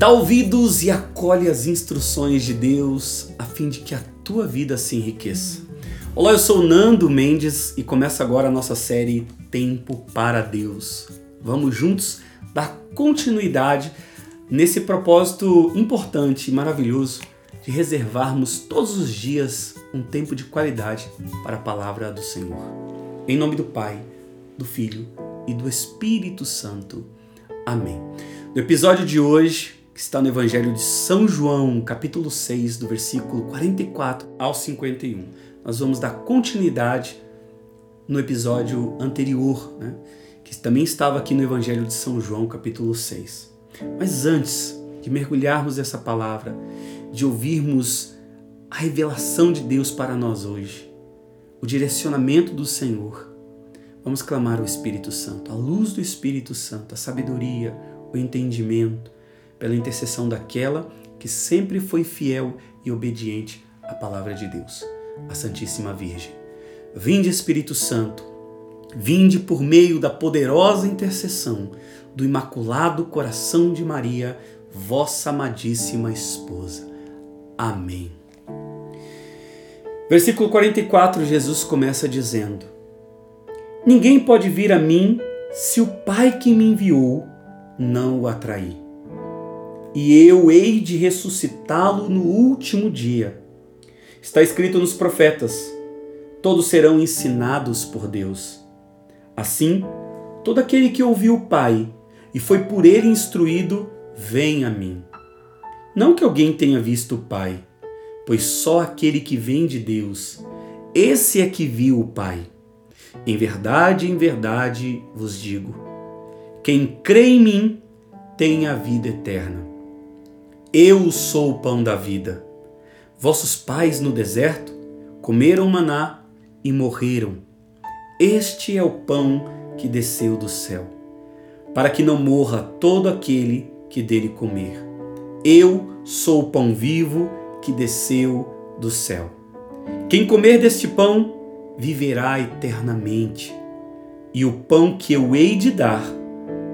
Dá ouvidos e acolhe as instruções de Deus a fim de que a tua vida se enriqueça. Olá, eu sou Nando Mendes e começa agora a nossa série Tempo para Deus. Vamos juntos dar continuidade nesse propósito importante e maravilhoso de reservarmos todos os dias um tempo de qualidade para a palavra do Senhor. Em nome do Pai, do Filho e do Espírito Santo. Amém. No episódio de hoje, que está no Evangelho de São João, capítulo 6, do versículo 44 ao 51. Nós vamos dar continuidade no episódio anterior, né, que também estava aqui no Evangelho de São João, capítulo 6. Mas antes de mergulharmos nessa palavra, de ouvirmos a revelação de Deus para nós hoje, o direcionamento do Senhor, vamos clamar ao Espírito Santo, a luz do Espírito Santo, a sabedoria, o entendimento, pela intercessão daquela que sempre foi fiel e obediente à palavra de Deus, a Santíssima Virgem. Vinde, Espírito Santo, vinde por meio da poderosa intercessão do Imaculado Coração de Maria, vossa amadíssima esposa. Amém. Versículo 44, Jesus começa dizendo: Ninguém pode vir a mim se o Pai que me enviou não o atrair e eu hei de ressuscitá-lo no último dia. Está escrito nos profetas: todos serão ensinados por Deus. Assim, todo aquele que ouviu o Pai e foi por ele instruído, vem a mim. Não que alguém tenha visto o Pai, pois só aquele que vem de Deus, esse é que viu o Pai. Em verdade, em verdade vos digo: quem crê em mim tem a vida eterna. Eu sou o pão da vida. Vossos pais no deserto comeram maná e morreram. Este é o pão que desceu do céu, para que não morra todo aquele que dele comer. Eu sou o pão vivo que desceu do céu. Quem comer deste pão viverá eternamente, e o pão que eu hei de dar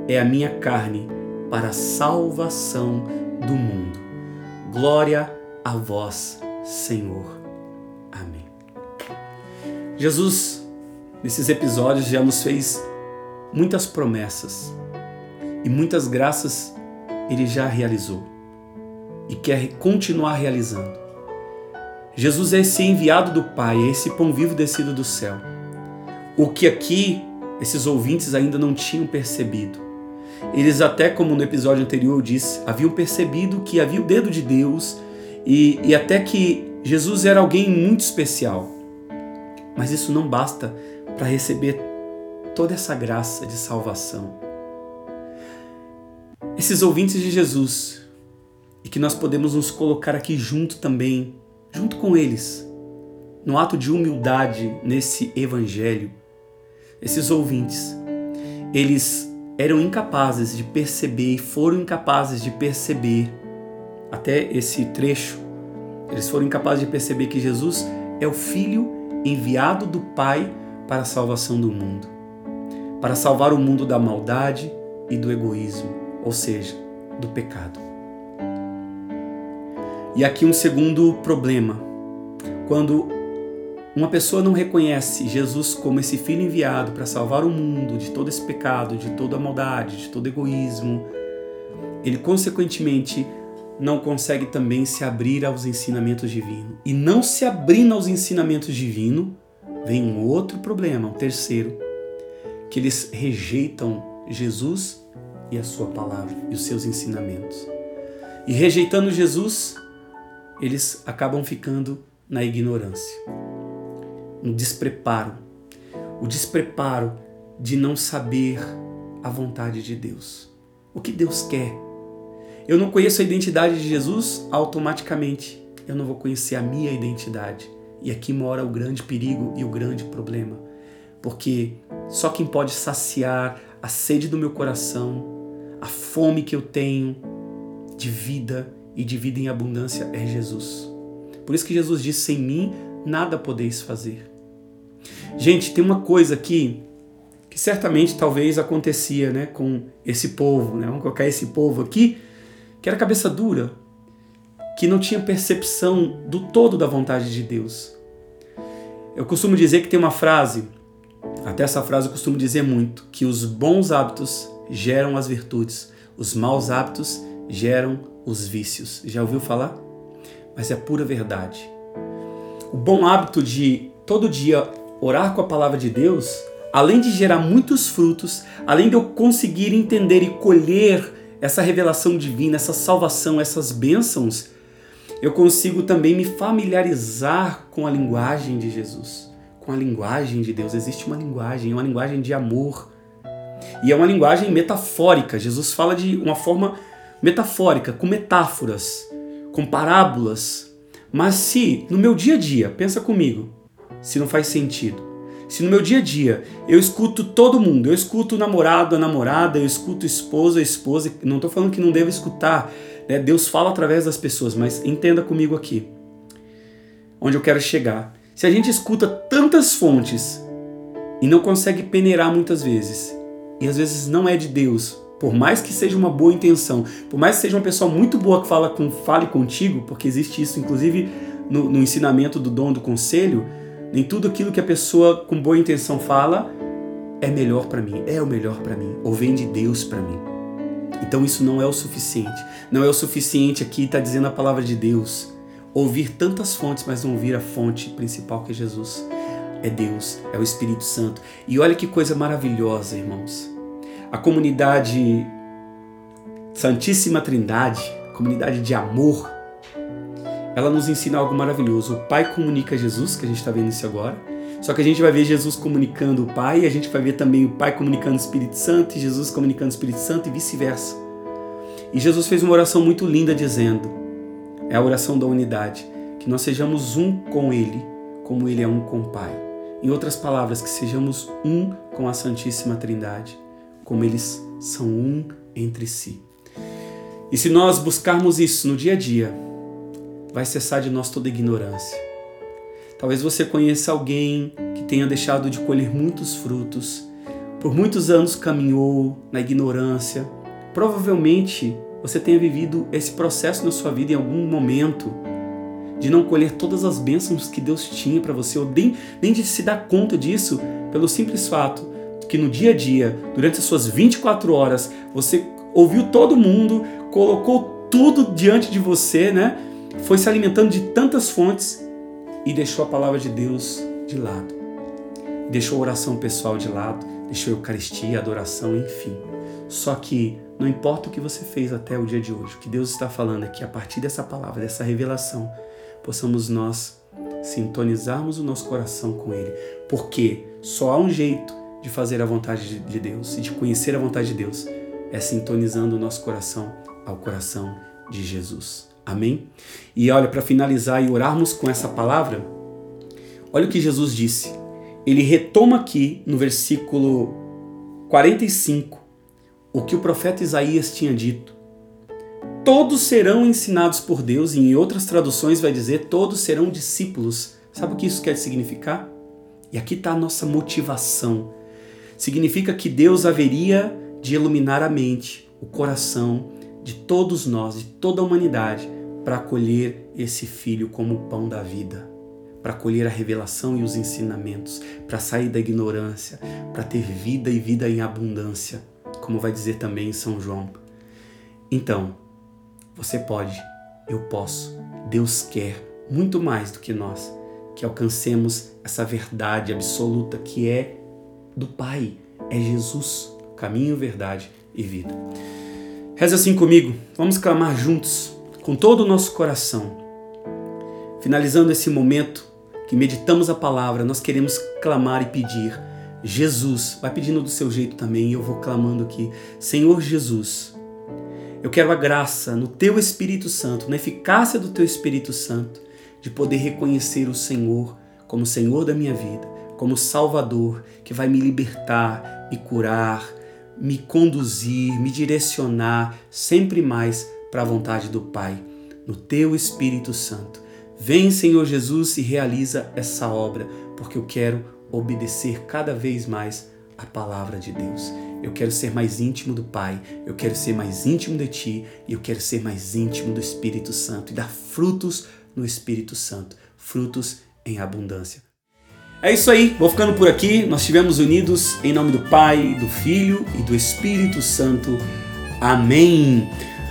é a minha carne para a salvação do mundo. Glória a vós, Senhor. Amém. Jesus, nesses episódios, já nos fez muitas promessas e muitas graças ele já realizou e quer continuar realizando. Jesus é esse enviado do Pai, é esse pão vivo descido do céu. O que aqui esses ouvintes ainda não tinham percebido eles até, como no episódio anterior eu disse, haviam percebido que havia o dedo de Deus e, e até que Jesus era alguém muito especial. Mas isso não basta para receber toda essa graça de salvação. Esses ouvintes de Jesus, e que nós podemos nos colocar aqui junto também, junto com eles, no ato de humildade nesse evangelho, esses ouvintes, eles eram incapazes de perceber e foram incapazes de perceber até esse trecho. Eles foram incapazes de perceber que Jesus é o Filho enviado do Pai para a salvação do mundo, para salvar o mundo da maldade e do egoísmo, ou seja, do pecado. E aqui um segundo problema. Quando uma pessoa não reconhece Jesus como esse filho enviado para salvar o mundo de todo esse pecado, de toda a maldade, de todo egoísmo. Ele, consequentemente, não consegue também se abrir aos ensinamentos divinos. E não se abrindo aos ensinamentos divinos, vem um outro problema, um terceiro, que eles rejeitam Jesus e a sua palavra e os seus ensinamentos. E rejeitando Jesus, eles acabam ficando na ignorância no despreparo. O despreparo de não saber a vontade de Deus. O que Deus quer. Eu não conheço a identidade de Jesus, automaticamente eu não vou conhecer a minha identidade. E aqui mora o grande perigo e o grande problema. Porque só quem pode saciar a sede do meu coração, a fome que eu tenho de vida e de vida em abundância é Jesus. Por isso que Jesus disse: sem mim nada podeis fazer. Gente, tem uma coisa aqui que certamente talvez acontecia né, com esse povo, né? vamos colocar esse povo aqui, que era cabeça dura, que não tinha percepção do todo da vontade de Deus. Eu costumo dizer que tem uma frase, até essa frase eu costumo dizer muito, que os bons hábitos geram as virtudes, os maus hábitos geram os vícios. Já ouviu falar? Mas é pura verdade. O bom hábito de todo dia orar com a palavra de Deus, além de gerar muitos frutos, além de eu conseguir entender e colher essa revelação divina, essa salvação, essas bênçãos, eu consigo também me familiarizar com a linguagem de Jesus, com a linguagem de Deus. Existe uma linguagem, uma linguagem de amor. E é uma linguagem metafórica. Jesus fala de uma forma metafórica, com metáforas, com parábolas. Mas se no meu dia a dia, pensa comigo, se não faz sentido. Se no meu dia a dia eu escuto todo mundo, eu escuto o namorado, a namorada, eu escuto esposa, a esposa, não estou falando que não devo escutar, né? Deus fala através das pessoas, mas entenda comigo aqui, onde eu quero chegar. Se a gente escuta tantas fontes e não consegue peneirar muitas vezes, e às vezes não é de Deus, por mais que seja uma boa intenção, por mais que seja uma pessoa muito boa que fala com fale contigo, porque existe isso inclusive no, no ensinamento do dom do conselho, nem tudo aquilo que a pessoa com boa intenção fala é melhor para mim, é o melhor para mim, ou vem de Deus para mim. Então isso não é o suficiente. Não é o suficiente aqui estar tá dizendo a palavra de Deus. Ouvir tantas fontes, mas não ouvir a fonte principal que é Jesus. É Deus, é o Espírito Santo. E olha que coisa maravilhosa, irmãos. A comunidade Santíssima Trindade, comunidade de amor, ela nos ensina algo maravilhoso. O Pai comunica Jesus, que a gente está vendo isso agora. Só que a gente vai ver Jesus comunicando o Pai, e a gente vai ver também o Pai comunicando o Espírito Santo, e Jesus comunicando o Espírito Santo, e vice-versa. E Jesus fez uma oração muito linda dizendo: é a oração da unidade, que nós sejamos um com Ele, como Ele é um com o Pai. Em outras palavras, que sejamos um com a Santíssima Trindade, como eles são um entre si. E se nós buscarmos isso no dia a dia, vai cessar de nós toda ignorância. Talvez você conheça alguém que tenha deixado de colher muitos frutos, por muitos anos caminhou na ignorância. Provavelmente você tenha vivido esse processo na sua vida em algum momento de não colher todas as bênçãos que Deus tinha para você, ou nem, nem de se dar conta disso, pelo simples fato que no dia a dia, durante as suas 24 horas, você ouviu todo mundo, colocou tudo diante de você, né? Foi se alimentando de tantas fontes e deixou a palavra de Deus de lado. Deixou a oração pessoal de lado, deixou a Eucaristia, a adoração, enfim. Só que não importa o que você fez até o dia de hoje, o que Deus está falando é que a partir dessa palavra, dessa revelação, possamos nós sintonizarmos o nosso coração com Ele. Porque só há um jeito de fazer a vontade de Deus e de conhecer a vontade de Deus é sintonizando o nosso coração ao coração de Jesus. Amém? E olha, para finalizar e orarmos com essa palavra, olha o que Jesus disse. Ele retoma aqui no versículo 45 o que o profeta Isaías tinha dito. Todos serão ensinados por Deus, e em outras traduções vai dizer todos serão discípulos. Sabe o que isso quer significar? E aqui está a nossa motivação. Significa que Deus haveria de iluminar a mente, o coração de todos nós, de toda a humanidade, para acolher esse filho como o pão da vida, para acolher a revelação e os ensinamentos, para sair da ignorância, para ter vida e vida em abundância como vai dizer também São João. Então, você pode, eu posso, Deus quer muito mais do que nós que alcancemos essa verdade absoluta que é do Pai, é Jesus, caminho, verdade e vida. Reza assim comigo, vamos clamar juntos, com todo o nosso coração. Finalizando esse momento que meditamos a palavra, nós queremos clamar e pedir Jesus, vai pedindo do seu jeito também, e eu vou clamando aqui. Senhor Jesus, eu quero a graça no teu Espírito Santo, na eficácia do teu Espírito Santo, de poder reconhecer o Senhor como Senhor da minha vida, como Salvador, que vai me libertar, me curar, me conduzir, me direcionar sempre mais para a vontade do Pai, no teu Espírito Santo. Vem, Senhor Jesus, e realiza essa obra, porque eu quero obedecer cada vez mais a palavra de Deus. Eu quero ser mais íntimo do Pai, eu quero ser mais íntimo de Ti e eu quero ser mais íntimo do Espírito Santo e dar frutos no Espírito Santo, frutos em abundância. É isso aí, vou ficando por aqui. Nós estivemos unidos em nome do Pai, do Filho e do Espírito Santo. Amém.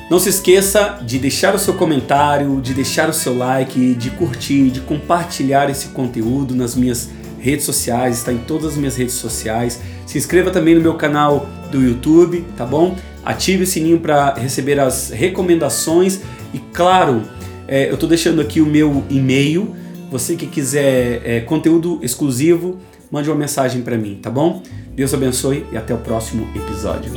Não se esqueça de deixar o seu comentário, de deixar o seu like, de curtir, de compartilhar esse conteúdo nas minhas redes sociais, está em todas as minhas redes sociais. Se inscreva também no meu canal do YouTube, tá bom? Ative o sininho para receber as recomendações e, claro, é, eu estou deixando aqui o meu e-mail. Você que quiser é, conteúdo exclusivo, mande uma mensagem para mim, tá bom? Deus abençoe e até o próximo episódio.